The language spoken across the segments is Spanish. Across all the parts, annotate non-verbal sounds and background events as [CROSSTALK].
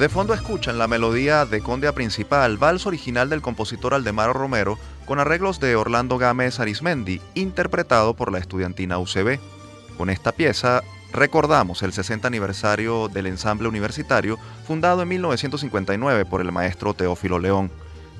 De fondo escuchan la melodía de Conde Principal, vals original del compositor Aldemaro Romero, con arreglos de Orlando Gámez Arismendi, interpretado por la estudiantina UCB. Con esta pieza recordamos el 60 aniversario del ensamble universitario fundado en 1959 por el maestro Teófilo León.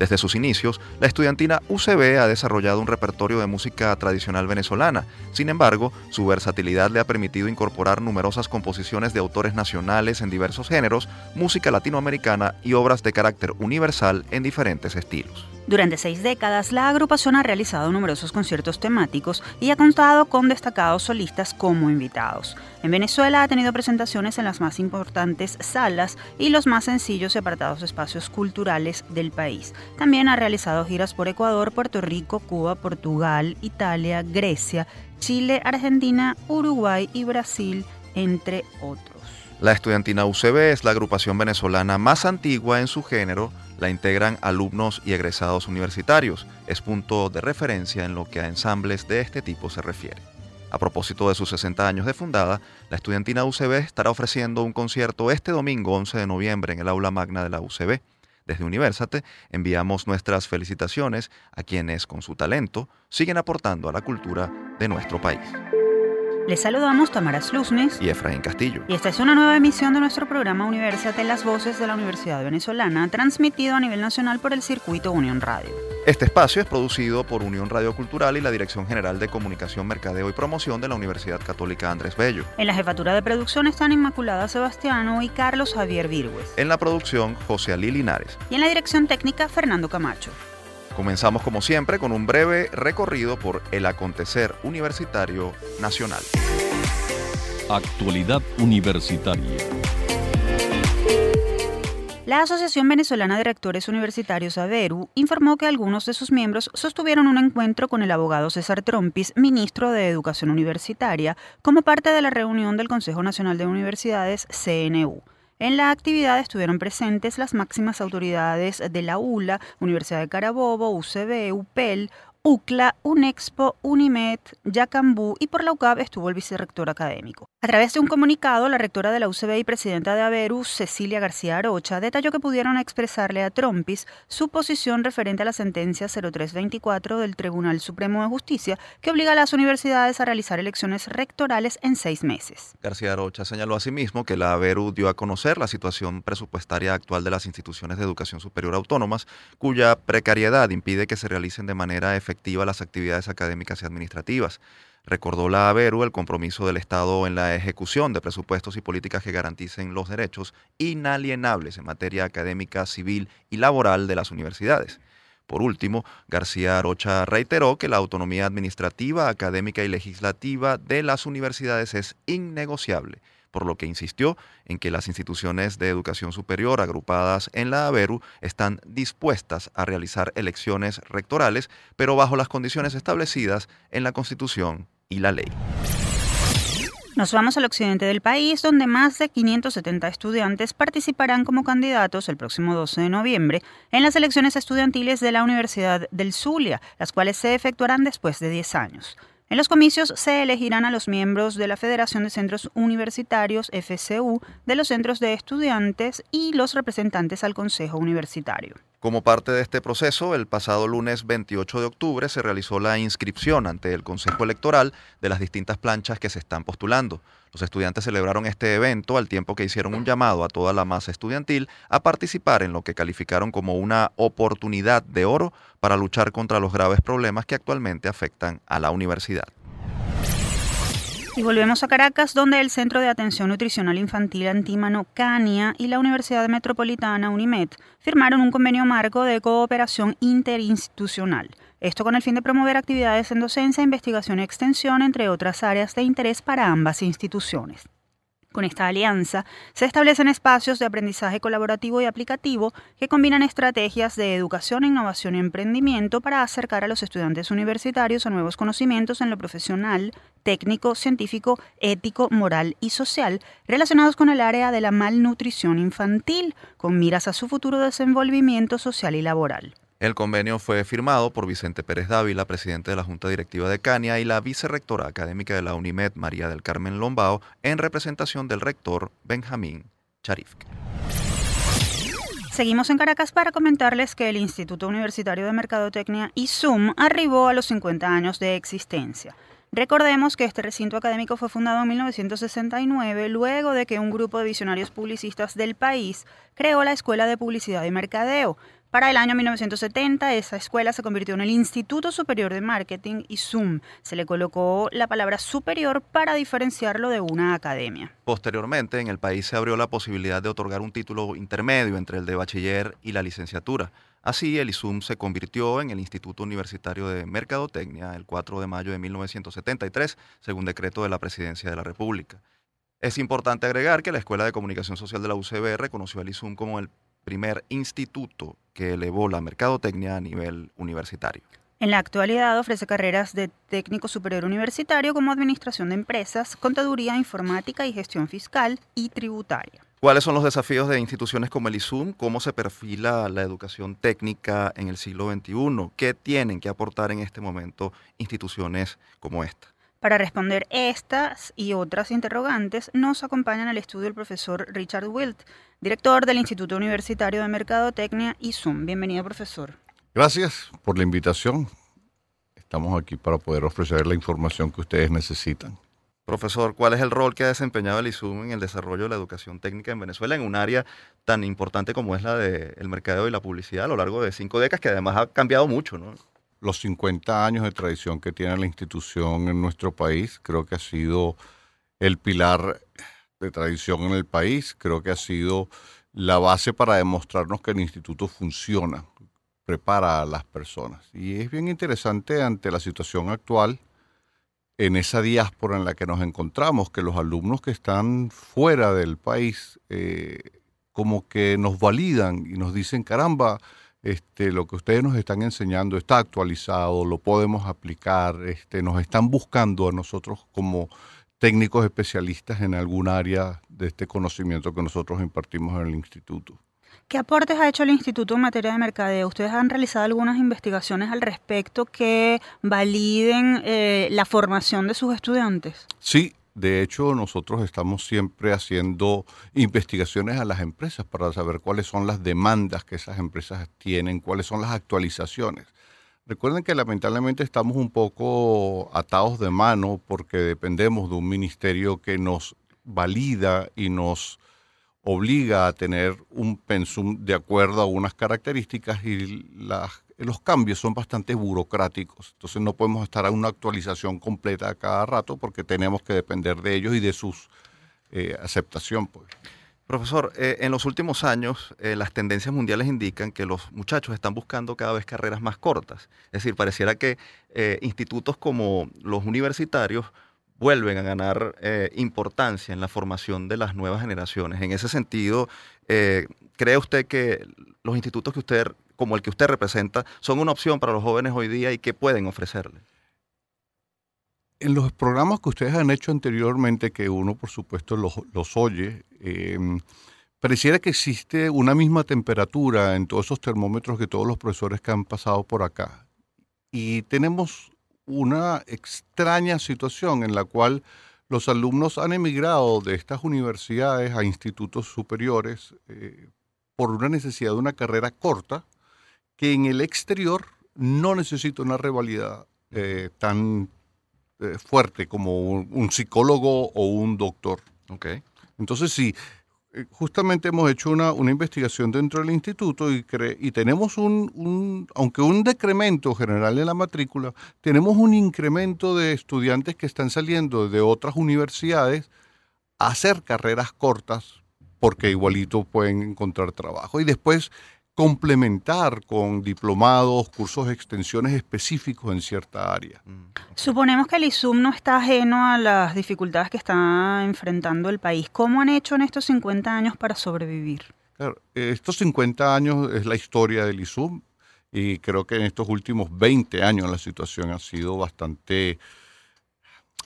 Desde sus inicios, la estudiantina UCB ha desarrollado un repertorio de música tradicional venezolana. Sin embargo, su versatilidad le ha permitido incorporar numerosas composiciones de autores nacionales en diversos géneros, música latinoamericana y obras de carácter universal en diferentes estilos. Durante seis décadas, la agrupación ha realizado numerosos conciertos temáticos y ha contado con destacados solistas como invitados. En Venezuela ha tenido presentaciones en las más importantes salas y los más sencillos y apartados espacios culturales del país. También ha realizado giras por Ecuador, Puerto Rico, Cuba, Portugal, Italia, Grecia, Chile, Argentina, Uruguay y Brasil, entre otros. La estudiantina UCB es la agrupación venezolana más antigua en su género la integran alumnos y egresados universitarios. Es punto de referencia en lo que a ensambles de este tipo se refiere. A propósito de sus 60 años de fundada, la estudiantina UCB estará ofreciendo un concierto este domingo 11 de noviembre en el aula magna de la UCB. Desde Universate enviamos nuestras felicitaciones a quienes con su talento siguen aportando a la cultura de nuestro país. Les saludamos Tamara Slusnes y Efraín Castillo. Y esta es una nueva emisión de nuestro programa Universidad las Voces de la Universidad Venezolana, transmitido a nivel nacional por el circuito Unión Radio. Este espacio es producido por Unión Radio Cultural y la Dirección General de Comunicación, Mercadeo y Promoción de la Universidad Católica Andrés Bello. En la jefatura de producción están Inmaculada Sebastiano y Carlos Javier Virgües. En la producción, José Alí Linares. Y en la dirección técnica, Fernando Camacho. Comenzamos como siempre con un breve recorrido por el acontecer universitario nacional. Actualidad universitaria. La Asociación Venezolana de Rectores Universitarios AVERU informó que algunos de sus miembros sostuvieron un encuentro con el abogado César Trompis, ministro de Educación Universitaria, como parte de la reunión del Consejo Nacional de Universidades CNU. En la actividad estuvieron presentes las máximas autoridades de la ULA, Universidad de Carabobo, UCB, UPEL, UCLA, UNEXPO, UNIMED, Yacambú y por la UCAP estuvo el vicerrector académico. A través de un comunicado, la rectora de la UCB y presidenta de Averus, Cecilia García Arocha, detalló que pudieron expresarle a Trompis su posición referente a la sentencia 0324 del Tribunal Supremo de Justicia que obliga a las universidades a realizar elecciones rectorales en seis meses. García Arocha señaló asimismo que la Averus dio a conocer la situación presupuestaria actual de las instituciones de educación superior autónomas, cuya precariedad impide que se realicen de manera efectiva efectiva las actividades académicas y administrativas. Recordó la ABERU el compromiso del Estado en la ejecución de presupuestos y políticas que garanticen los derechos inalienables en materia académica, civil y laboral de las universidades. Por último, García Arocha reiteró que la autonomía administrativa, académica y legislativa de las universidades es innegociable por lo que insistió en que las instituciones de educación superior agrupadas en la ABERU están dispuestas a realizar elecciones rectorales, pero bajo las condiciones establecidas en la Constitución y la ley. Nos vamos al occidente del país, donde más de 570 estudiantes participarán como candidatos el próximo 12 de noviembre en las elecciones estudiantiles de la Universidad del Zulia, las cuales se efectuarán después de 10 años. En los comicios se elegirán a los miembros de la Federación de Centros Universitarios, FCU, de los centros de estudiantes y los representantes al Consejo Universitario. Como parte de este proceso, el pasado lunes 28 de octubre se realizó la inscripción ante el Consejo Electoral de las distintas planchas que se están postulando. Los estudiantes celebraron este evento al tiempo que hicieron un llamado a toda la masa estudiantil a participar en lo que calificaron como una oportunidad de oro para luchar contra los graves problemas que actualmente afectan a la universidad. Y volvemos a Caracas, donde el Centro de Atención Nutricional Infantil Antímano CANIA y la Universidad Metropolitana UNIMED firmaron un convenio marco de cooperación interinstitucional. Esto con el fin de promover actividades en docencia, investigación y extensión, entre otras áreas de interés para ambas instituciones. Con esta alianza se establecen espacios de aprendizaje colaborativo y aplicativo que combinan estrategias de educación, innovación y emprendimiento para acercar a los estudiantes universitarios a nuevos conocimientos en lo profesional, técnico, científico, ético, moral y social relacionados con el área de la malnutrición infantil, con miras a su futuro desenvolvimiento social y laboral. El convenio fue firmado por Vicente Pérez Dávila, presidente de la Junta Directiva de Cania, y la vicerrectora académica de la UNIMED, María del Carmen Lombao, en representación del rector Benjamín Charifque. seguimos en Caracas para comentarles que el Instituto Universitario de Mercadotecnia ISUM arribó a los 50 años de existencia. Recordemos que este recinto académico fue fundado en 1969 luego de que un grupo de visionarios publicistas del país creó la Escuela de Publicidad y Mercadeo. Para el año 1970, esa escuela se convirtió en el Instituto Superior de Marketing y Zoom. Se le colocó la palabra superior para diferenciarlo de una academia. Posteriormente, en el país se abrió la posibilidad de otorgar un título intermedio entre el de bachiller y la licenciatura. Así, el ISUM se convirtió en el Instituto Universitario de Mercadotecnia el 4 de mayo de 1973, según decreto de la Presidencia de la República. Es importante agregar que la Escuela de Comunicación Social de la UCB reconoció al ISUM como el primer instituto que elevó la mercadotecnia a nivel universitario. En la actualidad ofrece carreras de técnico superior universitario como administración de empresas, contaduría informática y gestión fiscal y tributaria. ¿Cuáles son los desafíos de instituciones como el ISUM? ¿Cómo se perfila la educación técnica en el siglo XXI? ¿Qué tienen que aportar en este momento instituciones como esta? Para responder estas y otras interrogantes, nos acompaña en el estudio el profesor Richard Wilt, director del Instituto Universitario de Mercadotecnia ISUM. Bienvenido, profesor. Gracias por la invitación. Estamos aquí para poder ofrecer la información que ustedes necesitan. Profesor, ¿cuál es el rol que ha desempeñado el ISUM en el desarrollo de la educación técnica en Venezuela en un área tan importante como es la del mercadeo y la publicidad a lo largo de cinco décadas, que además ha cambiado mucho, ¿no? Los 50 años de tradición que tiene la institución en nuestro país, creo que ha sido el pilar de tradición en el país, creo que ha sido la base para demostrarnos que el instituto funciona, prepara a las personas. Y es bien interesante ante la situación actual en esa diáspora en la que nos encontramos, que los alumnos que están fuera del país eh, como que nos validan y nos dicen, caramba, este, lo que ustedes nos están enseñando está actualizado, lo podemos aplicar, este, nos están buscando a nosotros como técnicos especialistas en algún área de este conocimiento que nosotros impartimos en el instituto. ¿Qué aportes ha hecho el Instituto en materia de mercadeo? ¿Ustedes han realizado algunas investigaciones al respecto que validen eh, la formación de sus estudiantes? Sí, de hecho nosotros estamos siempre haciendo investigaciones a las empresas para saber cuáles son las demandas que esas empresas tienen, cuáles son las actualizaciones. Recuerden que lamentablemente estamos un poco atados de mano porque dependemos de un ministerio que nos valida y nos obliga a tener un pensum de acuerdo a unas características y los cambios son bastante burocráticos. Entonces no podemos estar a una actualización completa cada rato porque tenemos que depender de ellos y de su eh, aceptación. Pues. Profesor, eh, en los últimos años eh, las tendencias mundiales indican que los muchachos están buscando cada vez carreras más cortas. Es decir, pareciera que institutos como los universitarios vuelven a ganar eh, importancia en la formación de las nuevas generaciones. En ese sentido, eh, ¿cree usted que los institutos que usted, como el que usted representa, son una opción para los jóvenes hoy día y qué pueden ofrecerle? En los programas que ustedes han hecho anteriormente, que uno por supuesto los, oye, em, pareciera que existe una misma temperatura en todos esos termómetros que todos los profesores que han pasado por acá. Y tenemos una extraña situación en la cual los alumnos han emigrado de estas universidades a institutos superiores eh, por una necesidad de una carrera corta que en el exterior no necesita una rivalidad eh, tan eh, fuerte como un, psicólogo o un doctor. Okay. Entonces, sí, eh, justamente hemos hecho una, investigación dentro del instituto y, y tenemos un, aunque un decremento general en la matrícula, tenemos un incremento de estudiantes que están saliendo de otras universidades a hacer carreras cortas porque igualito pueden encontrar trabajo. Y después complementar con diplomados, cursos de extensiones específicos en cierta área. Mm, Suponemos que el ISUM no está ajeno a las dificultades que está enfrentando el país. ¿Cómo han hecho en estos 50 años para sobrevivir? Claro, estos 50 años es la historia del ISUM y creo que en estos últimos 20 años la situación ha sido bastante...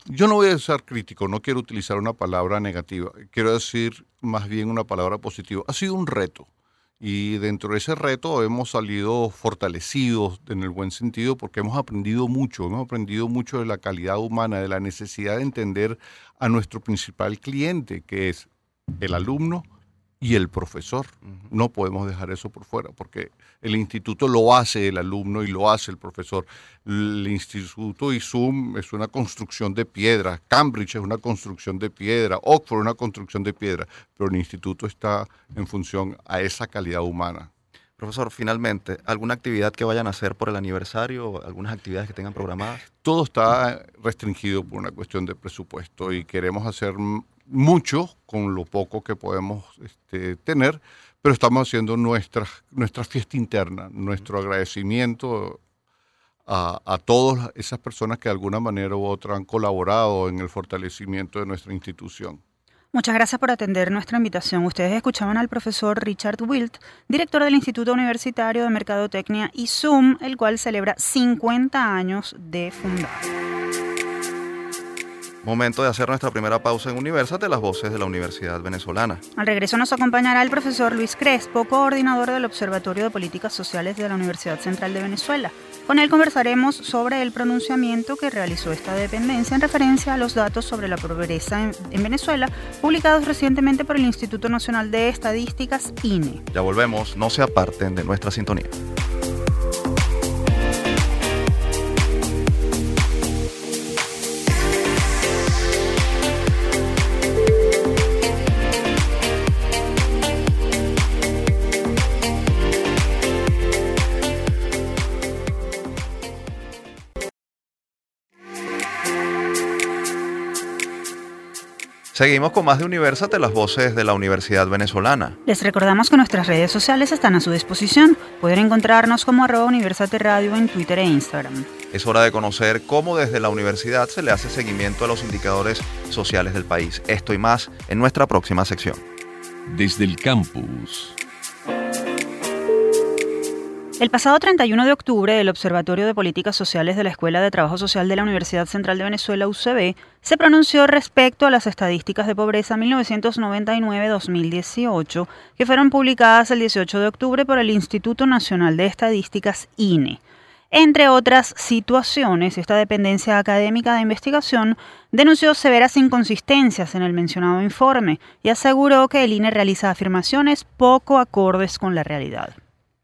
Yo no voy a ser crítico, no quiero utilizar una palabra negativa, quiero decir más bien una palabra positiva. Ha sido un reto y dentro de ese reto hemos salido fortalecidos en el buen sentido porque hemos aprendido mucho, hemos aprendido mucho de la calidad humana, de la necesidad de entender a nuestro principal cliente, que es el alumno y el profesor. No podemos dejar eso por fuera, porque el instituto lo hace el alumno y lo hace el profesor. El instituto ISUM es una construcción de piedra, Cambridge es una construcción de piedra, Oxford es una construcción de piedra, pero el instituto está en función a esa calidad humana. Profesor, finalmente, ¿alguna actividad que vayan a hacer por el aniversario? ¿Algunas actividades que tengan programadas? Todo está restringido por una cuestión de presupuesto y queremos hacer mucho con lo poco que podemos este, tener, pero estamos haciendo nuestra, fiesta interna, nuestro agradecimiento a, a todas esas personas que de alguna manera u otra han colaborado en el fortalecimiento de nuestra institución. Muchas gracias por atender nuestra invitación. Ustedes escuchaban al profesor Richard Wilt, director del Instituto Universitario de Mercadotecnia y Zoom, el cual celebra 50 años de fundado. Momento de hacer nuestra primera pausa en de las voces de la Universidad Venezolana. Al regreso nos acompañará el profesor Luis Crespo, coordinador del Observatorio de Políticas Sociales de la Universidad Central de Venezuela. Con él conversaremos sobre el pronunciamiento que realizó esta dependencia en referencia a los datos sobre la pobreza en, en Venezuela, publicados recientemente por el Instituto Nacional de Estadísticas, INE. Ya volvemos, no se aparten de nuestra sintonía. Seguimos con más de Universate, las voces de la Universidad Venezolana. Les recordamos que nuestras redes sociales están a su disposición. Pueden encontrarnos como arroba Universate Radio en Twitter e Instagram. Es hora de conocer cómo desde la universidad se le hace seguimiento a los indicadores sociales del país. Esto y más en nuestra próxima sección. Desde el campus. El pasado 31 de octubre, el Observatorio de Políticas Sociales de la Escuela de Trabajo Social de la Universidad Central de Venezuela, UCB, se pronunció respecto a las estadísticas de pobreza 1999-2018, que fueron publicadas el 18 de octubre por el Instituto Nacional de Estadísticas, INE. Entre otras situaciones, esta dependencia académica de investigación denunció severas inconsistencias en el mencionado informe y aseguró que el INE realiza afirmaciones poco acordes con la realidad.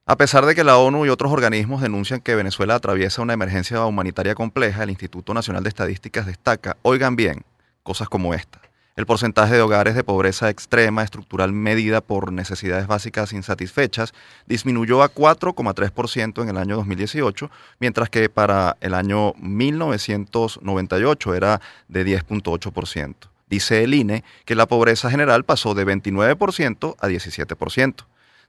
A pesar de que la ONU y otros organismos denuncian que Venezuela atraviesa una emergencia humanitaria compleja, el Instituto Nacional de Estadísticas destaca, oigan bien, cosas como esta. El porcentaje de hogares de pobreza extrema estructural medida por necesidades básicas insatisfechas disminuyó a 4,3% en el año 2018, mientras que para el año 1998 era de 10,8%. Dice el INE que la pobreza general pasó de 29% a 17%.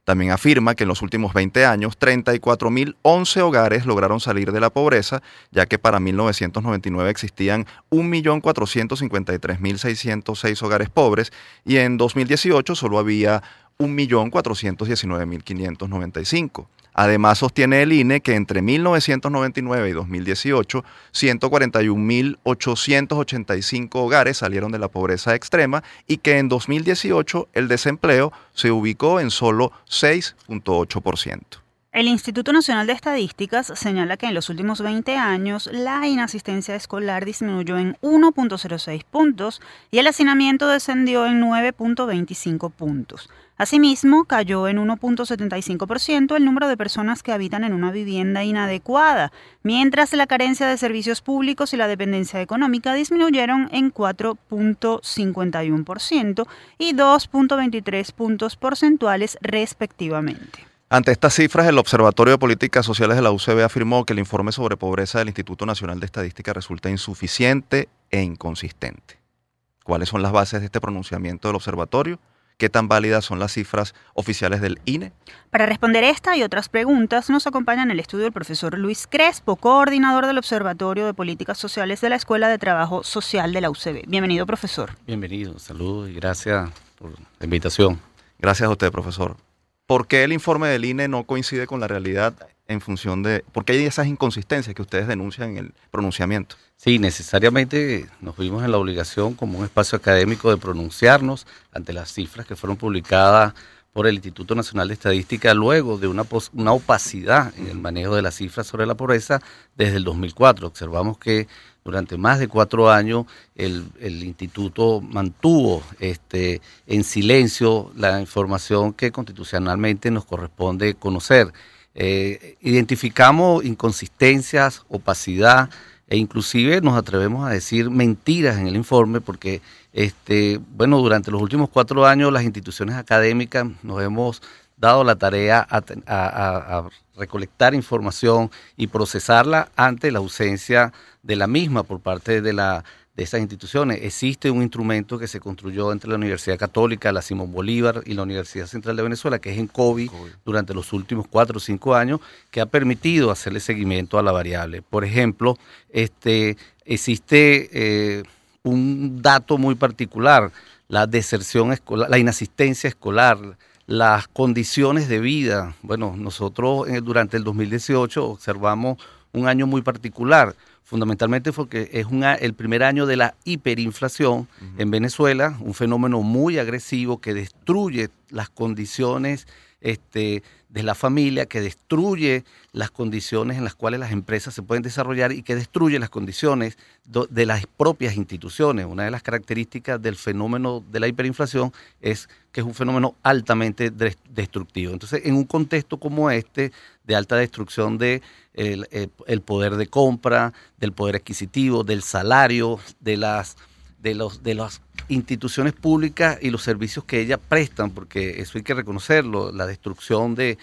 También afirma que en los últimos 20 años 34.011 hogares lograron salir de la pobreza, ya que para 1999 existían 1.453.606 hogares pobres y en 2018 solo había 1.419.595. Además, sostiene el INE que entre 1999 y 2018, 141.885 hogares salieron de la pobreza extrema y que en 2018 el desempleo se ubicó en solo 6.8%. El Instituto Nacional de Estadísticas señala que en los últimos 20 años la inasistencia escolar disminuyó en 1.06 puntos y el hacinamiento descendió en 9.25 puntos. Asimismo, cayó en 1.75% el número de personas que habitan en una vivienda inadecuada, mientras la carencia de servicios públicos y la dependencia económica disminuyeron en 4.51% y 2.23 puntos porcentuales respectivamente. Ante estas cifras, el Observatorio de Políticas Sociales de la UCB afirmó que el informe sobre pobreza del Instituto Nacional de Estadística resulta insuficiente e inconsistente. ¿Cuáles son las bases de este pronunciamiento del observatorio? ¿Qué tan válidas son las cifras oficiales del INE? Para responder esta y otras preguntas, nos acompaña en el estudio el profesor Luis Crespo, coordinador del Observatorio de Políticas Sociales de la Escuela de Trabajo Social de la UCB. Bienvenido, profesor. Bienvenido, saludos y gracias por la invitación. Gracias a usted, profesor. ¿Por qué el informe del INE no coincide con la realidad en función de... ¿Por qué hay esas inconsistencias que ustedes denuncian en el pronunciamiento? Sí, necesariamente nos vimos en la obligación como un espacio académico de pronunciarnos ante las cifras que fueron publicadas por el Instituto Nacional de Estadística luego de una, una opacidad en el manejo de las cifras sobre la pobreza desde el 2004. Observamos que durante más de cuatro años el, instituto mantuvo este, en silencio la información que constitucionalmente nos corresponde conocer. Eh, identificamos inconsistencias, opacidad e inclusive nos atrevemos a decir mentiras en el informe porque este, bueno, durante los últimos cuatro años las instituciones académicas nos hemos dado la tarea a recolectar información y procesarla ante la ausencia de la misma por parte de la de estas instituciones. Existe un instrumento que se construyó entre la Universidad Católica, la Simón Bolívar y la Universidad Central de Venezuela, que es en COVID, durante los últimos cuatro o cinco años, que ha permitido hacerle seguimiento a la variable. Por ejemplo, este, existe eh, un dato muy particular, la deserción escolar, la inasistencia escolar, las condiciones de vida. Bueno, nosotros eh, durante el 2018 observamos un año muy particular, fundamentalmente porque es el primer año de la hiperinflación en Venezuela, un fenómeno muy agresivo que destruye las condiciones este, de la familia, que destruye las condiciones en las cuales las empresas se pueden desarrollar y que destruye las condiciones de las propias instituciones. Una de las características del fenómeno de la hiperinflación es que es un fenómeno altamente destructivo. Entonces, en un contexto como este, de alta destrucción de eh, poder de compra, del poder adquisitivo, del salario, de las de los de las instituciones públicas y los servicios que ellas prestan, porque eso hay que reconocerlo, la destrucción de,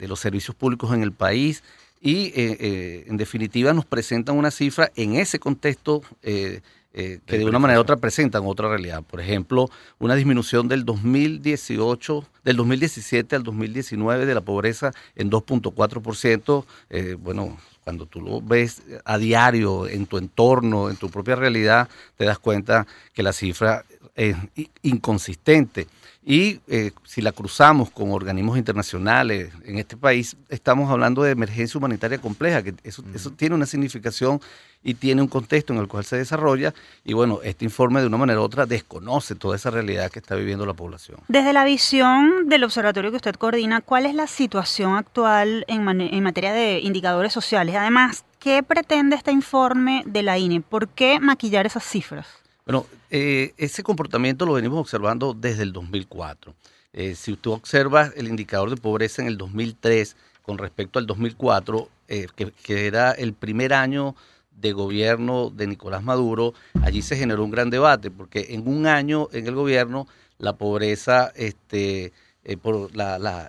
los servicios públicos en el país y eh, eh, en definitiva nos presentan una cifra en ese contexto eh, que de una manera u otra presentan otra realidad. Por ejemplo, una disminución del 2018, del 2017 al 2019 de la pobreza en 2.4%. bueno, cuando tú lo ves a diario en tu entorno, en tu propia realidad, te das cuenta que la cifra es inconsistente. Y eh, si la cruzamos con organismos internacionales en este país, estamos hablando de emergencia humanitaria compleja, que eso, eso tiene una significación y tiene un contexto en el cual se desarrolla. Y bueno, este informe de una manera u otra desconoce toda esa realidad que está viviendo la población. Desde la visión del observatorio que usted coordina, ¿cuál es la situación actual en, en materia de indicadores sociales? Además, ¿qué pretende este informe de la INE? ¿Por qué maquillar esas cifras? Bueno, eh, ese comportamiento lo venimos observando desde el 2004. Eh, si usted observa el indicador de pobreza en el 2003 con respecto al 2004, eh, que, que, era el primer año de gobierno de Nicolás Maduro, allí se generó un gran debate, porque en un año en el gobierno la pobreza, este, por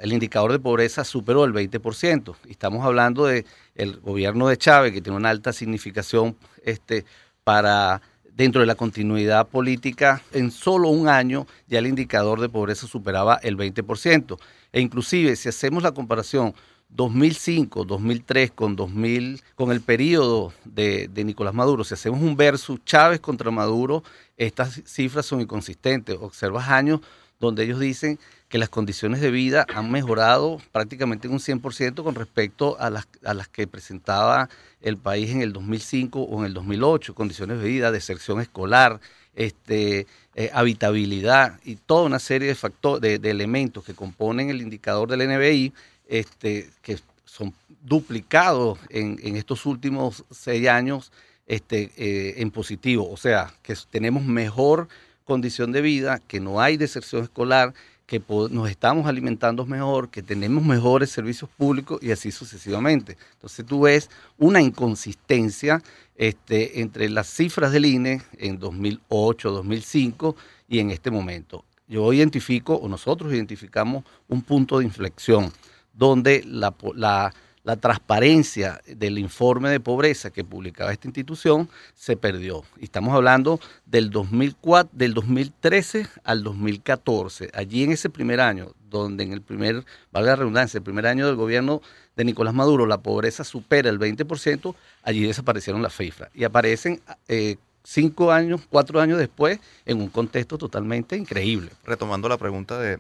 el indicador de pobreza superó el 20%. Y estamos hablando del el gobierno de Chávez, que tiene una alta significación este, para dentro de la continuidad política, en solo un año ya el indicador de pobreza superaba el 20%. E inclusive si hacemos la comparación 2005, 2003 con 2000, con el periodo de, de, Nicolás Maduro, si hacemos un versus Chávez contra Maduro, estas cifras son inconsistentes. Observas años donde ellos dicen que las condiciones de vida han mejorado prácticamente en un 100% con respecto a las, a las que presentaba el país en el 2005 o en el 2008, condiciones de vida, deserción escolar, este, eh, habitabilidad y toda una serie de, factores, de, elementos que componen el indicador del NBI, este, que son duplicados en, en estos últimos seis años este, eh, en positivo. O sea, que tenemos mejor condición de vida, que no hay deserción escolar, que nos estamos alimentando mejor, que tenemos mejores servicios públicos y así sucesivamente. Entonces tú ves una inconsistencia este, entre las cifras del INE en 2008, 2005 y en este momento. Yo identifico, o nosotros identificamos, un punto de inflexión donde la, la la transparencia del informe de pobreza que publicaba esta institución se perdió. Y estamos hablando del, 2004, del 2013 al 2014. Allí en ese primer año, donde en el primer, valga la redundancia, el primer año del gobierno de Nicolás Maduro la pobreza supera el 20%, allí desaparecieron las cifras. Y aparecen eh, cinco años, cuatro años después, en un contexto totalmente increíble. Retomando la pregunta de,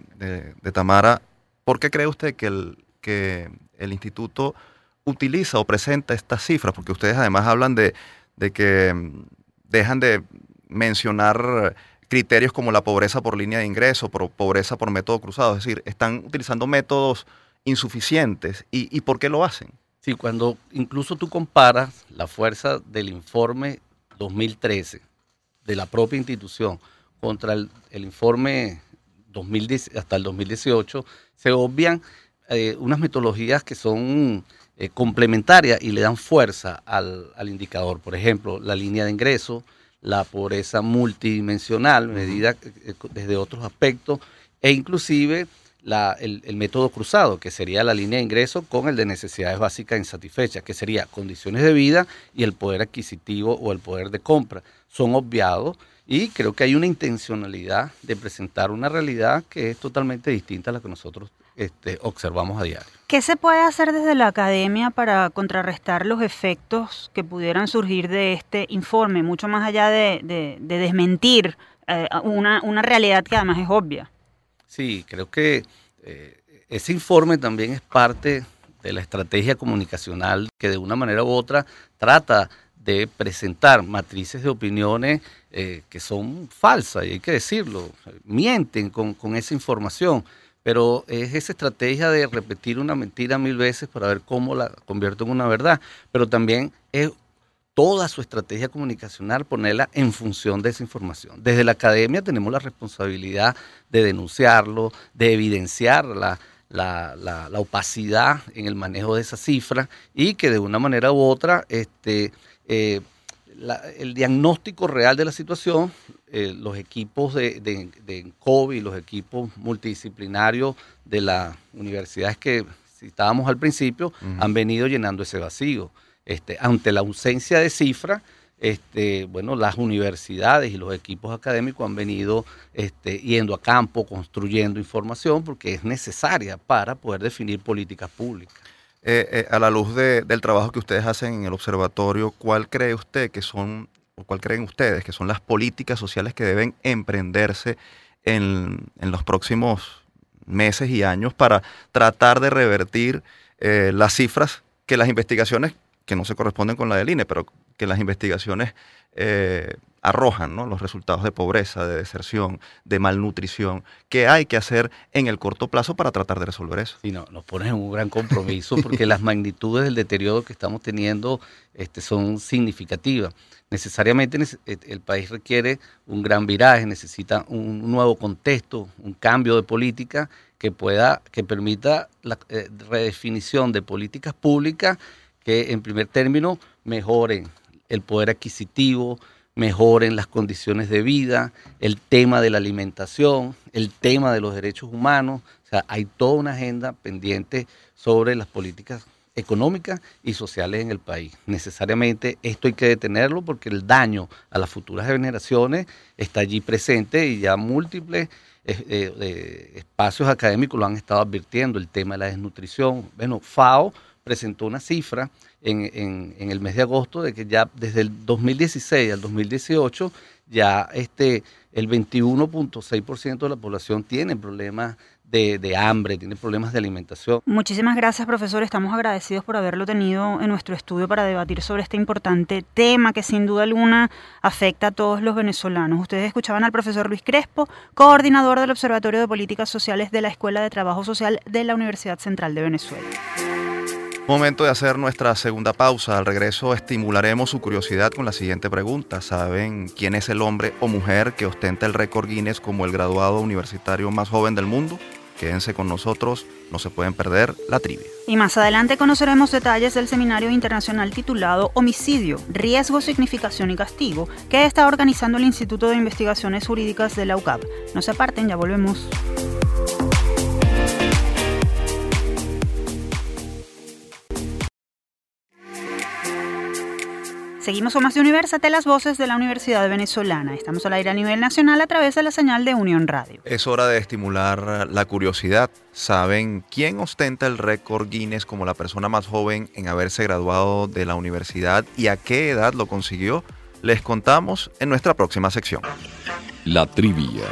de Tamara, ¿por qué cree usted que el, que el instituto utiliza o presenta estas cifras, porque ustedes además hablan de, que mm, dejan de mencionar criterios como la pobreza por línea de ingreso, por pobreza por método cruzado. Es decir, están utilizando métodos insuficientes. ¿Y, y por qué lo hacen? Sí, cuando incluso tú comparas la fuerza del informe 2013 de la propia institución contra el, informe 2010, hasta el 2018, se obvian eh, unas metodologías que son eh, complementarias y le dan fuerza al, al, indicador. Por ejemplo, la línea de ingreso, la pobreza multidimensional, medida eh, desde otros aspectos, e inclusive el, método cruzado, que sería la línea de ingreso con el de necesidades básicas insatisfechas, que sería condiciones de vida y el poder adquisitivo o el poder de compra. Son obviados y creo que hay una intencionalidad de presentar una realidad que es totalmente distinta a la que nosotros este, observamos a diario. ¿Qué se puede hacer desde la academia para contrarrestar los efectos que pudieran surgir de este informe, mucho más allá de, desmentir eh, una, una realidad que además es obvia? Sí, creo que eh, ese informe también es parte de la estrategia comunicacional que de una manera u otra trata de presentar matrices de opiniones eh, que son falsas, y hay que decirlo, mienten con, con, esa información, pero es esa estrategia de repetir una mentira mil veces para ver cómo la convierto en una verdad, pero también es toda su estrategia comunicacional, ponerla en función de esa información. Desde la academia tenemos la responsabilidad de denunciarlo, de evidenciar la, la, opacidad en el manejo de esa cifra y que de una manera u otra este, eh, el diagnóstico real de la situación, eh, los equipos de, de, COVID, los equipos multidisciplinarios de las universidades que citábamos al principio, han venido llenando ese vacío. Este, ante la ausencia de cifra, este, bueno, las universidades y los equipos académicos han venido este, yendo a campo, construyendo información, porque es necesaria para poder definir políticas públicas. Eh, eh, a la luz del trabajo que ustedes hacen en el observatorio, ¿cuál cree usted que son, o cuál creen ustedes que son las políticas sociales que deben emprenderse en, los próximos meses y años para tratar de revertir eh, las cifras que las investigaciones que no se corresponden con la del INE, pero que las investigaciones eh, arrojan los resultados de pobreza, de deserción, de malnutrición, ¿qué hay que hacer en el corto plazo para tratar de resolver eso? Sí, no, nos ponen en un gran compromiso porque las magnitudes del deterioro que estamos teniendo este, son significativas. Necesariamente el país requiere un gran viraje, necesita un nuevo contexto, un cambio de política que pueda, que permita la eh, redefinición de políticas públicas que en primer término mejoren el poder adquisitivo, mejoren las condiciones de vida, el tema de la alimentación, el tema de los derechos humanos. O sea, hay toda una agenda pendiente sobre las políticas económicas y sociales en el país. Necesariamente esto hay que detenerlo porque el daño a las futuras generaciones está allí presente y ya múltiples eh, eh, espacios académicos lo han estado advirtiendo, el tema de la desnutrición. Bueno, FAO presentó una cifra en, el mes de agosto de que ya desde el 2016 al 2018 ya este el 21.6% de la población tiene problemas de, hambre, tiene problemas de alimentación. Muchísimas gracias, profesor. Estamos agradecidos por haberlo tenido en nuestro estudio para debatir sobre este importante tema que sin duda alguna afecta a todos los venezolanos. Ustedes escuchaban al profesor Luis Crespo, coordinador del Observatorio de Políticas Sociales de la Escuela de Trabajo Social de la Universidad Central de Venezuela. Momento de hacer nuestra segunda pausa. Al regreso estimularemos su curiosidad con la siguiente pregunta. ¿Saben quién es el hombre o mujer que ostenta el récord Guinness como el graduado universitario más joven del mundo? Quédense con nosotros, no se pueden perder la trivia. Y más adelante conoceremos detalles del seminario internacional titulado Homicidio, Riesgo, Significación y Castigo, que está organizando el Instituto de Investigaciones Jurídicas de la UCAP. No se aparten, ya volvemos. Seguimos con más de Universate, las voces de la Universidad Venezolana. Estamos al aire a nivel nacional a través de la señal de Unión Radio. Es hora de estimular la curiosidad. ¿Saben quién ostenta el récord Guinness como la persona más joven en haberse graduado de la universidad y a qué edad lo consiguió? Les contamos en nuestra próxima sección. La trivia.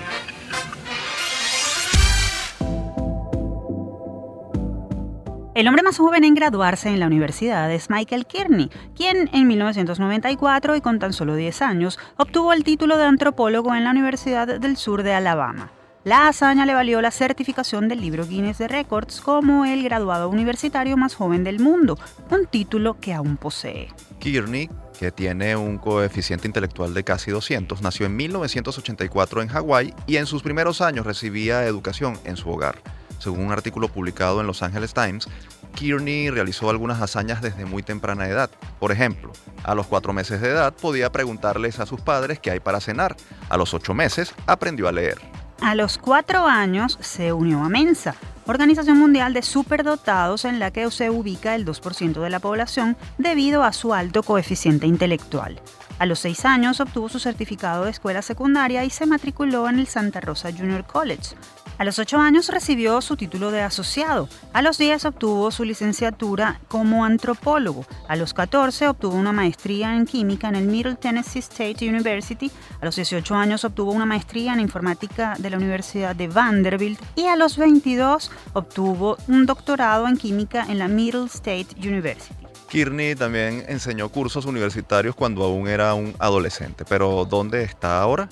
El hombre más joven en graduarse en la universidad es Michael Kearney, quien en 1994 y con tan solo 10 años obtuvo el título de antropólogo en la Universidad del Sur de Alabama. La hazaña le valió la certificación del libro Guinness de Records como el graduado universitario más joven del mundo, un título que aún posee. Kearney, que tiene un coeficiente intelectual de casi 200, nació en 1984 en Hawái y en sus primeros años recibía educación en su hogar. Según un artículo publicado en Los Angeles Times, Kearney realizó algunas hazañas desde muy temprana edad. Por ejemplo, a los cuatro meses de edad podía preguntarles a sus padres qué hay para cenar. A los ocho meses aprendió a leer. A los cuatro años se unió a Mensa, Organización Mundial de Superdotados en la que se ubica el 2% de la población debido a su alto coeficiente intelectual. A los seis años obtuvo su certificado de escuela secundaria y se matriculó en el Santa Rosa Junior College. A los 8 años recibió su título de asociado. A los 10 obtuvo su licenciatura como antropólogo. A los 14 obtuvo una maestría en química en el Middle Tennessee State University. A los 18 años obtuvo una maestría en informática de la Universidad de Vanderbilt. Y a los 22 obtuvo un doctorado en química en la Middle State University. Kearney también enseñó cursos universitarios cuando aún era un adolescente, pero ¿dónde está ahora?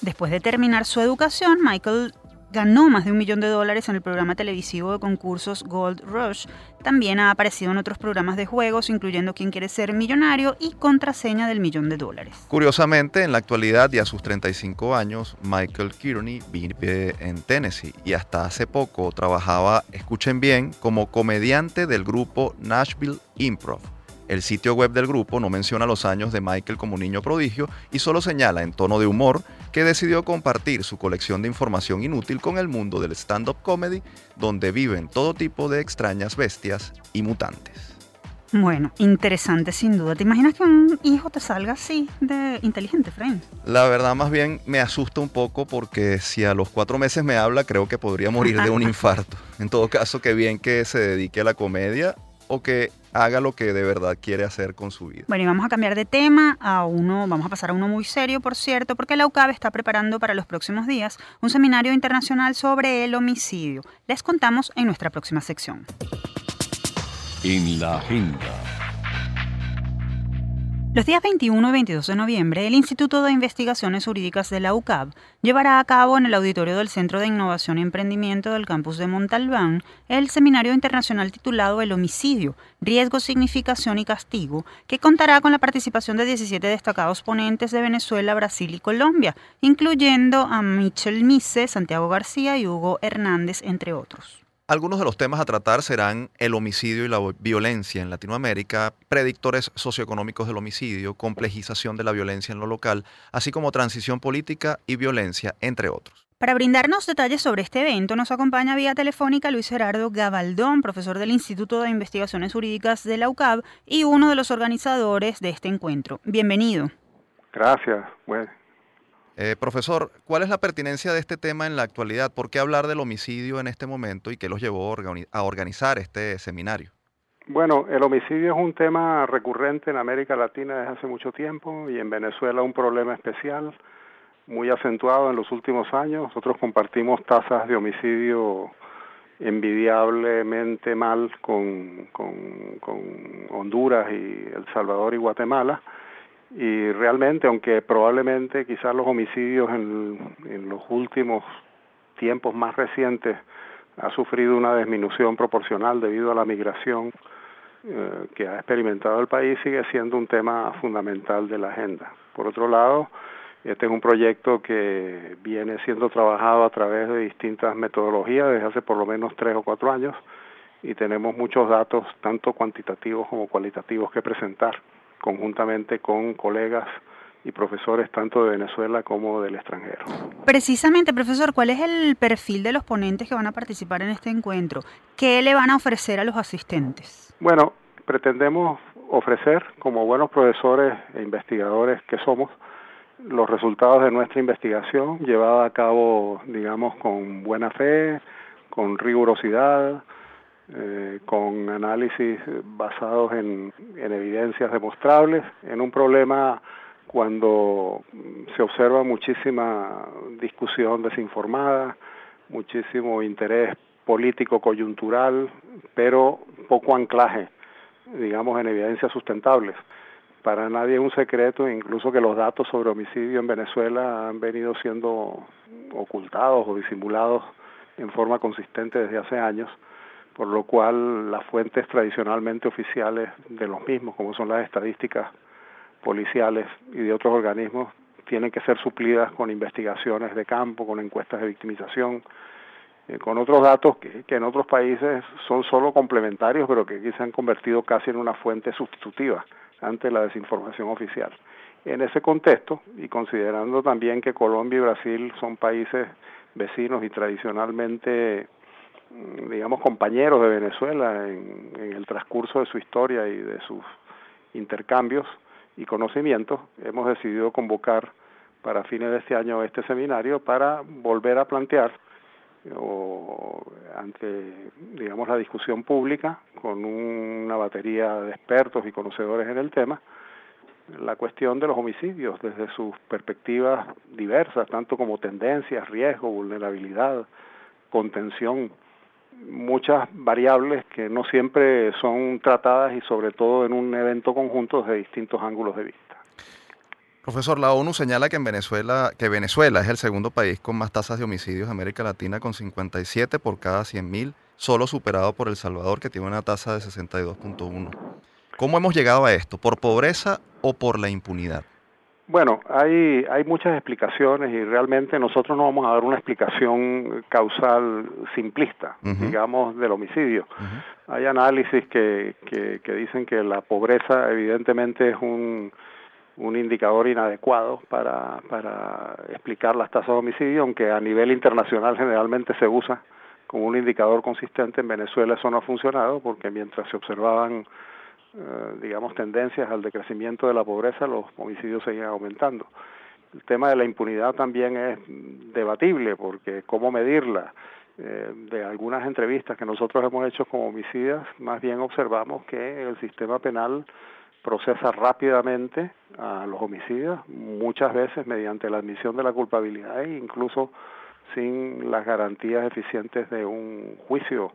Después de terminar su educación, Michael ganó más de un millón de dólares en el programa televisivo de concursos Gold Rush. También ha aparecido en otros programas de juegos, incluyendo Quién quiere ser millonario y Contraseña del millón de dólares. Curiosamente, en la actualidad y a sus 35 años, Michael Kearney vive en Tennessee y hasta hace poco trabajaba, escuchen bien, como comediante del grupo Nashville Improv el sitio web del grupo no menciona los años de Michael como niño prodigio y solo señala en tono de humor que decidió compartir su colección de información inútil con el mundo del stand-up comedy, donde viven todo tipo de extrañas bestias y mutantes. Bueno, interesante sin duda. ¿Te imaginas que un hijo te salga así de inteligente, Frank? La verdad más bien me asusta un poco porque si a los cuatro meses me habla creo que podría morir de un [LAUGHS] infarto. En todo caso, que bien que se dedique a la comedia o que haga lo que de verdad quiere hacer con su vida. Bueno, y vamos a cambiar de tema a uno, vamos a pasar a uno muy serio, por cierto, porque la UCAB está preparando para los próximos días un seminario internacional sobre el homicidio. Les contamos en nuestra próxima sección. En la agenda. Los días 21 y 22 de noviembre, el Instituto de Investigaciones Jurídicas de la UCAB llevará a cabo en el auditorio del Centro de Innovación y Emprendimiento del campus de Montalbán el seminario internacional titulado El homicidio, riesgo, significación y castigo, que contará con la participación de 17 destacados ponentes de Venezuela, Brasil y Colombia, incluyendo a Michel Mise, Santiago García y Hugo Hernández, entre otros. Algunos de los temas a tratar serán el homicidio y la violencia en Latinoamérica, predictores socioeconómicos del homicidio, complejización de la violencia en lo local, así como transición política y violencia, entre otros. Para brindarnos detalles sobre este evento nos acompaña vía telefónica Luis Gerardo Gabaldón, profesor del Instituto de Investigaciones Jurídicas de la UCAB y uno de los organizadores de este encuentro. Bienvenido. Gracias. Bueno, eh, profesor, ¿cuál es la pertinencia de este tema en la actualidad? ¿Por qué hablar del homicidio en este momento y qué los llevó a organizar este seminario? Bueno, el homicidio es un tema recurrente en América Latina desde hace mucho tiempo y en Venezuela un problema especial muy acentuado en los últimos años. Nosotros compartimos tasas de homicidio envidiablemente mal con, con Honduras y El Salvador y Guatemala y realmente, aunque probablemente quizás los homicidios en, los últimos tiempos más recientes ha sufrido una disminución proporcional debido a la migración eh, que ha experimentado el país, sigue siendo un tema fundamental de la agenda. Por otro lado, este es un proyecto que viene siendo trabajado a través de distintas metodologías desde hace por lo menos tres o cuatro años y tenemos muchos datos, tanto cuantitativos como cualitativos, que presentar conjuntamente con colegas y profesores tanto de Venezuela como del extranjero. Precisamente, profesor, ¿cuál es el perfil de los ponentes que van a participar en este encuentro? ¿Qué le van a ofrecer a los asistentes? Bueno, pretendemos ofrecer, como buenos profesores e investigadores que somos, los resultados de nuestra investigación llevada a cabo, digamos, con buena fe, con rigurosidad, eh, con análisis basados en, evidencias demostrables, en un problema cuando se observa muchísima discusión desinformada, muchísimo interés político coyuntural, pero poco anclaje, digamos, en evidencias sustentables. Para nadie es un secreto, incluso que los datos sobre homicidio en Venezuela han venido siendo ocultados o disimulados en forma consistente desde hace años, por lo cual las fuentes tradicionalmente oficiales de los mismos, como son las estadísticas policiales y de otros organismos, tienen que ser suplidas con investigaciones de campo, con encuestas de victimización, eh, con otros datos que, que, en otros países son solo complementarios, pero que aquí se han convertido casi en una fuente sustitutiva ante la desinformación oficial. En ese contexto, y considerando también que Colombia y Brasil son países vecinos y tradicionalmente, digamos, compañeros de Venezuela en, en el transcurso de su historia y de sus intercambios y conocimientos, hemos decidido convocar para fines de este año este seminario para volver a plantear o ante digamos la discusión pública con una batería de expertos y conocedores en el tema la cuestión de los homicidios desde sus perspectivas diversas tanto como tendencias riesgo vulnerabilidad contención muchas variables que no siempre son tratadas y sobre todo en un evento conjunto desde distintos ángulos de vista Profesor, la ONU señala que en Venezuela, que Venezuela es el segundo país con más tasas de homicidios de América Latina, con 57 por cada 100.000, solo superado por El Salvador, que tiene una tasa de 62.1. ¿Cómo hemos llegado a esto? ¿Por pobreza o por la impunidad? Bueno, hay, hay muchas explicaciones y realmente nosotros no vamos a dar una explicación causal simplista, digamos, del homicidio. Hay análisis que, que, que dicen que la pobreza evidentemente es un un indicador inadecuado para, para explicar las tasas de homicidio, aunque a nivel internacional generalmente se usa como un indicador consistente. En Venezuela eso no ha funcionado porque mientras se observaban, eh, digamos, tendencias al decrecimiento de la pobreza, los homicidios seguían aumentando. El tema de la impunidad también es debatible porque cómo medirla. Eh, de algunas entrevistas que nosotros hemos hecho con homicidas, más bien observamos que el sistema penal procesa rápidamente a los homicidas, muchas veces mediante la admisión de la culpabilidad e incluso sin las garantías eficientes de un juicio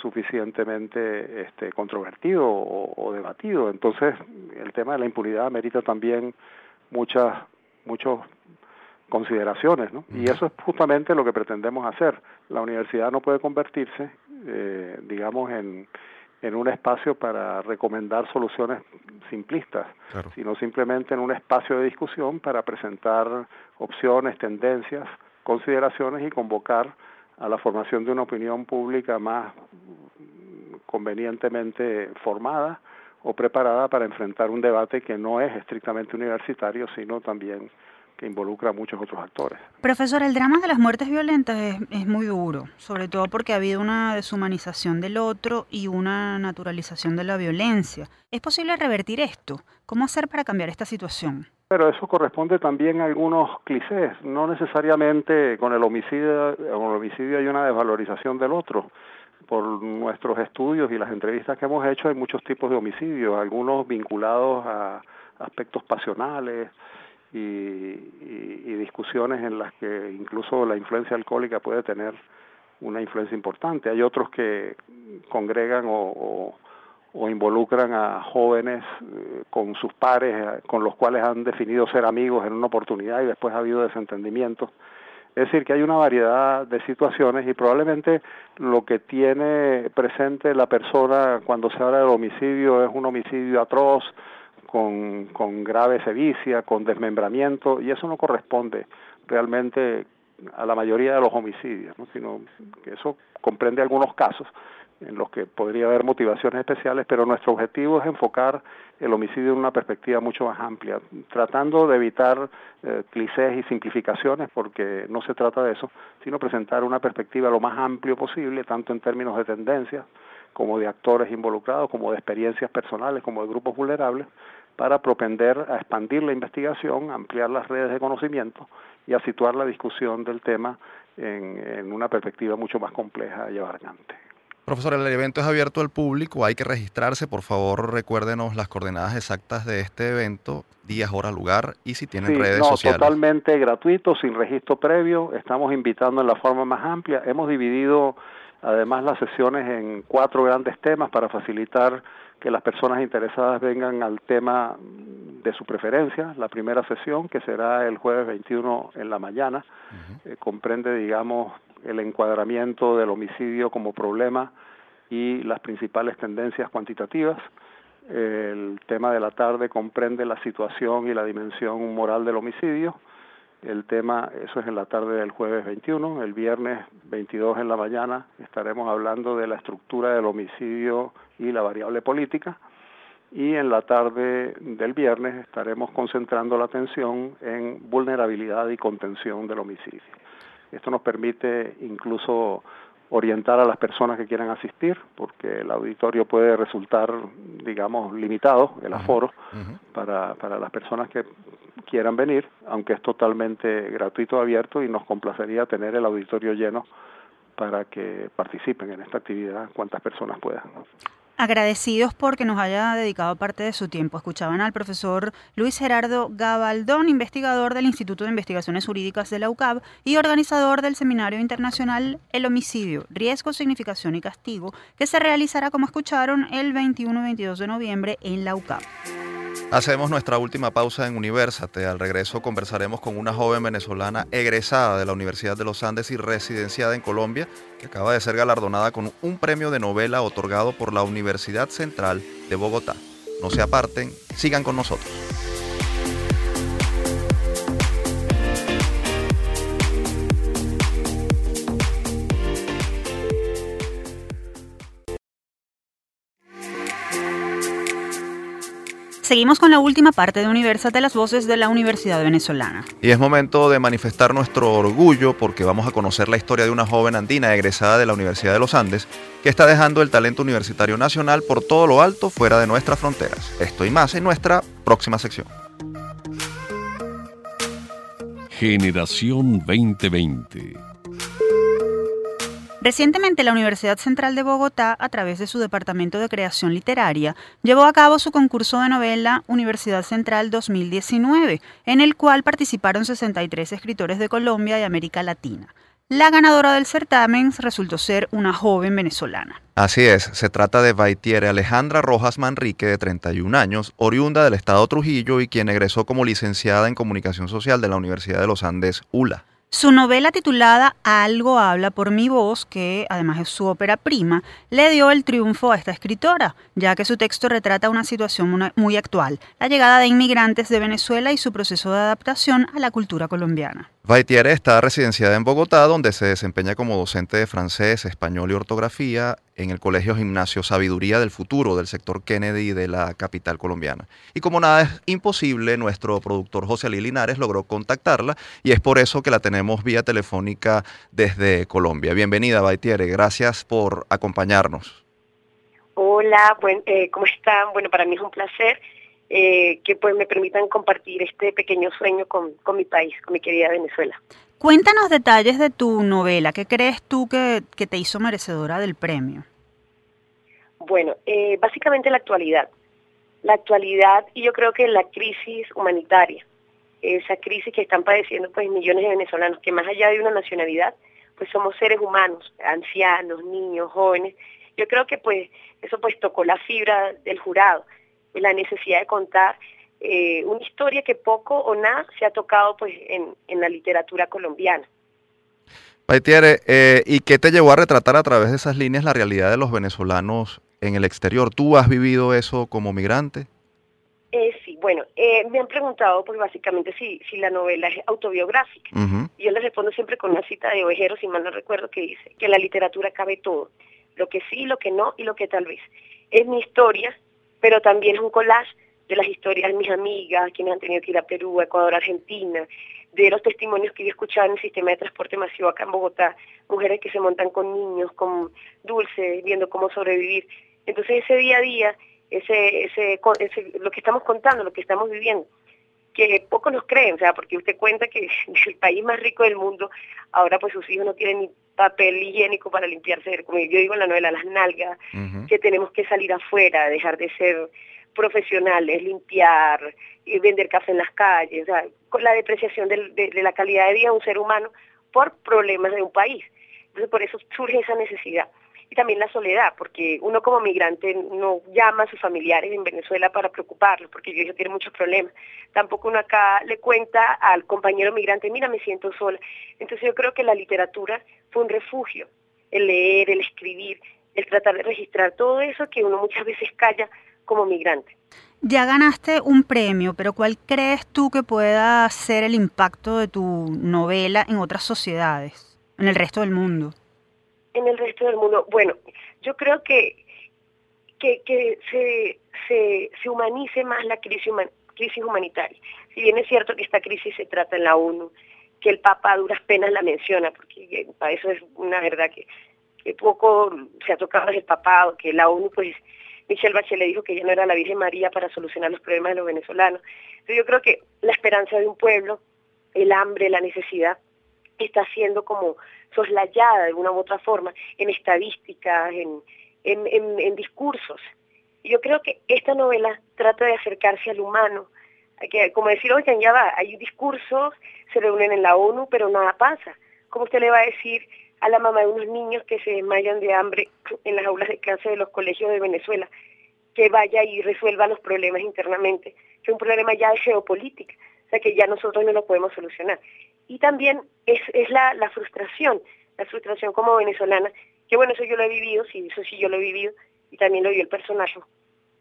suficientemente este, controvertido o, debatido. Entonces, el tema de la impunidad merita también muchas muchos consideraciones, ¿no? Y eso es justamente lo que pretendemos hacer. La universidad no puede convertirse, eh, digamos, en en un espacio para recomendar soluciones simplistas, sino simplemente en un espacio de discusión para presentar opciones, tendencias, consideraciones y convocar a la formación de una opinión pública más convenientemente formada o preparada para enfrentar un debate que no es estrictamente universitario, sino también que involucra a muchos otros actores. Profesor, el drama de las muertes violentas es, muy duro, sobre todo porque ha habido una deshumanización del otro y una naturalización de la violencia. ¿Es posible revertir esto? ¿Cómo hacer para cambiar esta situación? Pero eso corresponde también a algunos clichés, no necesariamente con el homicidio, con el homicidio hay una desvalorización del otro. Por nuestros estudios y las entrevistas que hemos hecho hay muchos tipos de homicidios, algunos vinculados a aspectos pasionales, y, y, discusiones en las que incluso la influencia alcohólica puede tener una influencia importante. Hay otros que congregan o, o, involucran a jóvenes eh, con sus pares, eh, con los cuales han definido ser amigos en una oportunidad y después ha habido desentendimientos. Es decir, que hay una variedad de situaciones y probablemente lo que tiene presente la persona cuando se habla del homicidio es un homicidio atroz, con, con grave sevicia, con desmembramiento, y eso no corresponde realmente a la mayoría de los homicidios, sino que eso comprende algunos casos en los que podría haber motivaciones especiales, pero nuestro objetivo es enfocar el homicidio en una perspectiva mucho más amplia, tratando de evitar eh, clichés y simplificaciones, porque no se trata de eso, sino presentar una perspectiva lo más amplio posible, tanto en términos de tendencias, como de actores involucrados, como de experiencias personales, como de grupos vulnerables, para propender a expandir la investigación, ampliar las redes de conocimiento y a situar la discusión del tema en, una perspectiva mucho más compleja y abarcante. Profesor, el evento es abierto al público, hay que registrarse, por favor recuérdenos las coordenadas exactas de este evento, días, hora, lugar y si tienen redes no, sociales. Totalmente gratuito, sin registro previo, estamos invitando en la forma más amplia, hemos dividido Además, las sesiones en cuatro grandes temas para facilitar que las personas interesadas vengan al tema de su preferencia. La primera sesión, que será el jueves 21 en la mañana, eh, comprende, digamos, el encuadramiento del homicidio como problema y las principales tendencias cuantitativas. El tema de la tarde comprende la situación y la dimensión moral del homicidio. El tema, eso es en la tarde del jueves 21. El viernes 22 en la mañana estaremos hablando de la estructura del homicidio y la variable política. Y en la tarde del viernes estaremos concentrando la atención en vulnerabilidad y contención del homicidio. Esto nos permite incluso orientar a las personas que quieran asistir, porque el auditorio puede resultar, digamos, limitado, el aforo, para, para las personas que quieran venir, aunque es totalmente gratuito, abierto y nos complacería tener el auditorio lleno para que participen en esta actividad cuantas personas puedan agradecidos porque nos haya dedicado parte de su tiempo. Escuchaban al profesor Luis Gerardo Gabaldón, investigador del Instituto de Investigaciones Jurídicas de la UCAB y organizador del Seminario Internacional El Homicidio, Riesgo, Significación y Castigo, que se realizará, como escucharon, el 21 y 22 de noviembre en la UCAB. Hacemos nuestra última pausa en Universate. Al regreso conversaremos con una joven venezolana egresada de la Universidad de los Andes y residenciada en Colombia, que acaba de ser galardonada con un premio de novela otorgado por la Universidad Central de Bogotá. No se aparten, sigan con nosotros. Seguimos con la última parte de Universal de las voces de la Universidad Venezolana. Y es momento de manifestar nuestro orgullo porque vamos a conocer la historia de una joven andina egresada de la Universidad de los Andes que está dejando el talento universitario nacional por todo lo alto fuera de nuestras fronteras. Esto y más en nuestra próxima sección. Generación 2020 Recientemente la Universidad Central de Bogotá, a través de su Departamento de Creación Literaria, llevó a cabo su concurso de novela Universidad Central 2019, en el cual participaron 63 escritores de Colombia y América Latina. La ganadora del certamen resultó ser una joven venezolana. Así es, se trata de Baitiere Alejandra Rojas Manrique, de 31 años, oriunda del estado Trujillo y quien egresó como licenciada en Comunicación Social de la Universidad de los Andes, ULA. Su novela titulada Algo habla por mi voz, que además es su ópera prima, le dio el triunfo a esta escritora, ya que su texto retrata una situación muy actual, la llegada de inmigrantes de Venezuela y su proceso de adaptación a la cultura colombiana. Baitiere está residenciada en Bogotá, donde se desempeña como docente de francés, español y ortografía en el Colegio Gimnasio Sabiduría del Futuro del sector Kennedy de la capital colombiana. Y como nada es imposible, nuestro productor José Ali Linares logró contactarla y es por eso que la tenemos vía telefónica desde Colombia. Bienvenida, Baitiere, gracias por acompañarnos. Hola, eh, ¿cómo están? Bueno, para mí es un placer eh, que pues me permitan compartir este pequeño sueño con, mi país, con mi querida Venezuela. Cuéntanos detalles de tu novela. ¿Qué crees tú que, te hizo merecedora del premio? Bueno, eh, básicamente la actualidad. La actualidad y yo creo que la crisis humanitaria, esa crisis que están padeciendo pues millones de venezolanos, que más allá de una nacionalidad, pues somos seres humanos, ancianos, niños, jóvenes. Yo creo que pues eso pues tocó la fibra del jurado la necesidad de contar eh, una historia que poco o nada se ha tocado pues en, la literatura colombiana. Paitiere, eh, ¿y qué te llevó a retratar a través de esas líneas la realidad de los venezolanos en el exterior? ¿Tú has vivido eso como migrante? Eh, sí, bueno, eh, me han preguntado pues básicamente si, si la novela es autobiográfica. Y yo les respondo siempre con una cita de Ovejero, si mal no recuerdo, que dice que la literatura cabe todo, lo que sí, lo que no y lo que tal vez. Es mi historia, pero también es un collage de las historias de mis amigas, quienes han tenido que ir a Perú, Ecuador, Argentina, de los testimonios que yo escuchaba en el sistema de transporte masivo acá en Bogotá, mujeres que se montan con niños, con dulces, viendo cómo sobrevivir. Entonces ese día a día, ese, ese, lo que estamos contando, lo que estamos viviendo, que pocos nos creen, o sea, porque usted cuenta que [LAUGHS] el país más rico del mundo, ahora pues sus hijos no tienen ni papel higiénico para limpiarse, como yo digo en la novela, las nalgas, que tenemos que salir afuera, dejar de ser profesionales, limpiar, y vender café en las calles, o sea, con la depreciación de, la calidad de vida de un ser humano por problemas de un país. Entonces por eso surge esa necesidad. Y también la soledad, porque uno como migrante no llama a sus familiares en Venezuela para preocuparlos, porque ellos tienen muchos problemas. Tampoco uno acá le cuenta al compañero migrante, mira, me siento sola. Entonces yo creo que la literatura fue un refugio, el leer, el escribir, el tratar de registrar todo eso que uno muchas veces calla como migrante. Ya ganaste un premio, pero ¿cuál crees tú que pueda ser el impacto de tu novela en otras sociedades, en el resto del mundo? En el resto del mundo, bueno, yo creo que, que, se, se, humanice más la crisis, crisis humanitaria. Si bien es cierto que esta crisis se trata en la ONU, que el Papa a duras penas la menciona, porque para eso es una verdad que, que poco se ha tocado desde el papado, que la ONU pues Michelle Bachelet dijo que ella no era la Virgen María para solucionar los problemas de los venezolanos. Entonces yo creo que la esperanza de un pueblo, el hambre, la necesidad, está siendo como soslayada de una u otra forma en estadísticas, en, en, en, discursos. Yo creo que esta novela trata de acercarse al humano, que, como decir, oigan, ya va, hay discursos, se reúnen en la ONU, pero nada pasa. ¿Cómo usted le va a decir a la mamá de unos niños que se desmayan de hambre [CLEARS THROAT] en las aulas de clase de los colegios de Venezuela, que vaya y resuelva los problemas internamente, que es un problema ya de geopolítica, o sea que ya nosotros no lo podemos solucionar. Y también es, es la, la frustración, la frustración como venezolana, que bueno, eso yo lo he vivido, sí, eso sí yo lo he vivido, y también lo vio el personaje,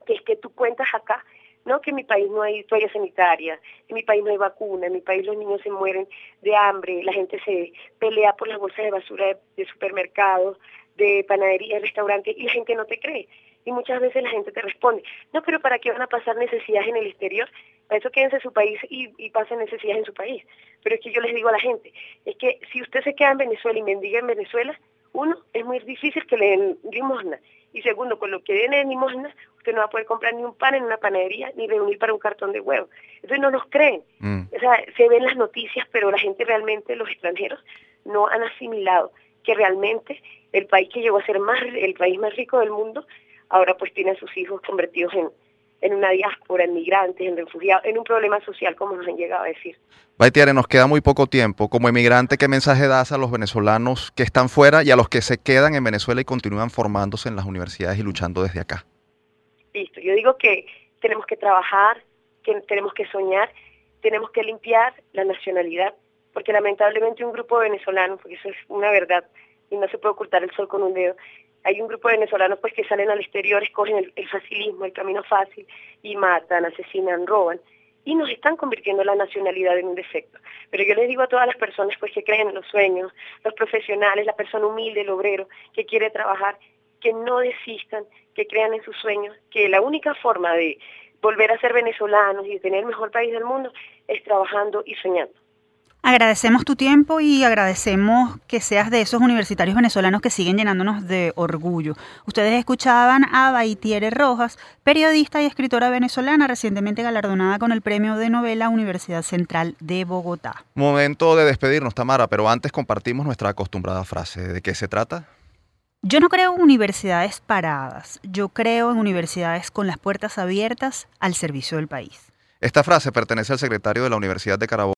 que es que tú cuentas acá no que en mi país no hay toalla sanitaria, en mi país no hay vacuna, en mi país los niños se mueren de hambre, la gente se pelea por las bolsas de basura de, supermercados, de panaderías, restaurantes, y la gente no te cree. Y muchas veces la gente te responde, no, pero ¿para qué van a pasar necesidades en el exterior? Para eso quédense en su país y, y pasen necesidades en su país. Pero es que yo les digo a la gente, es que si usted se queda en Venezuela y mendiga en Venezuela, uno, es muy difícil que le den limosna. Y segundo, con lo que den en limosna, usted no va a poder comprar ni un pan en una panadería ni reunir para un cartón de huevo. Entonces no nos creen. Mm. O sea, se ven las noticias, pero la gente realmente, los extranjeros, no han asimilado que realmente el país que llegó a ser más el país más rico del mundo, ahora pues tiene a sus hijos convertidos en, en una diáspora, en migrantes, en refugiados, en un problema social, como nos han llegado a decir. Baitiere, nos queda muy poco tiempo. Como emigrante, ¿qué mensaje das a los venezolanos que están fuera y a los que se quedan en Venezuela y continúan formándose en las universidades y luchando desde acá? Listo, yo digo que tenemos que trabajar, que tenemos que soñar, tenemos que limpiar la nacionalidad, porque lamentablemente un grupo venezolano, porque eso es una verdad, y no se puede ocultar el sol con un dedo, hay un grupo de venezolanos pues que salen al exterior, escogen el, facilismo, el camino fácil y matan, asesinan, roban y nos están convirtiendo la nacionalidad en un defecto. Pero yo les digo a todas las personas pues que creen en los sueños, los profesionales, la persona humilde, el obrero que quiere trabajar, que no desistan, que crean en sus sueños, que la única forma de volver a ser venezolanos y de tener el mejor país del mundo es trabajando y soñando. Agradecemos tu tiempo y agradecemos que seas de esos universitarios venezolanos que siguen llenándonos de orgullo. Ustedes escuchaban a Baitiere Rojas, periodista y escritora venezolana recientemente galardonada con el premio de novela Universidad Central de Bogotá. Momento de despedirnos, Tamara, pero antes compartimos nuestra acostumbrada frase. ¿De qué se trata? Yo no creo en universidades paradas, yo creo en universidades con las puertas abiertas al servicio del país. Esta frase pertenece al secretario de la Universidad de Carabobo.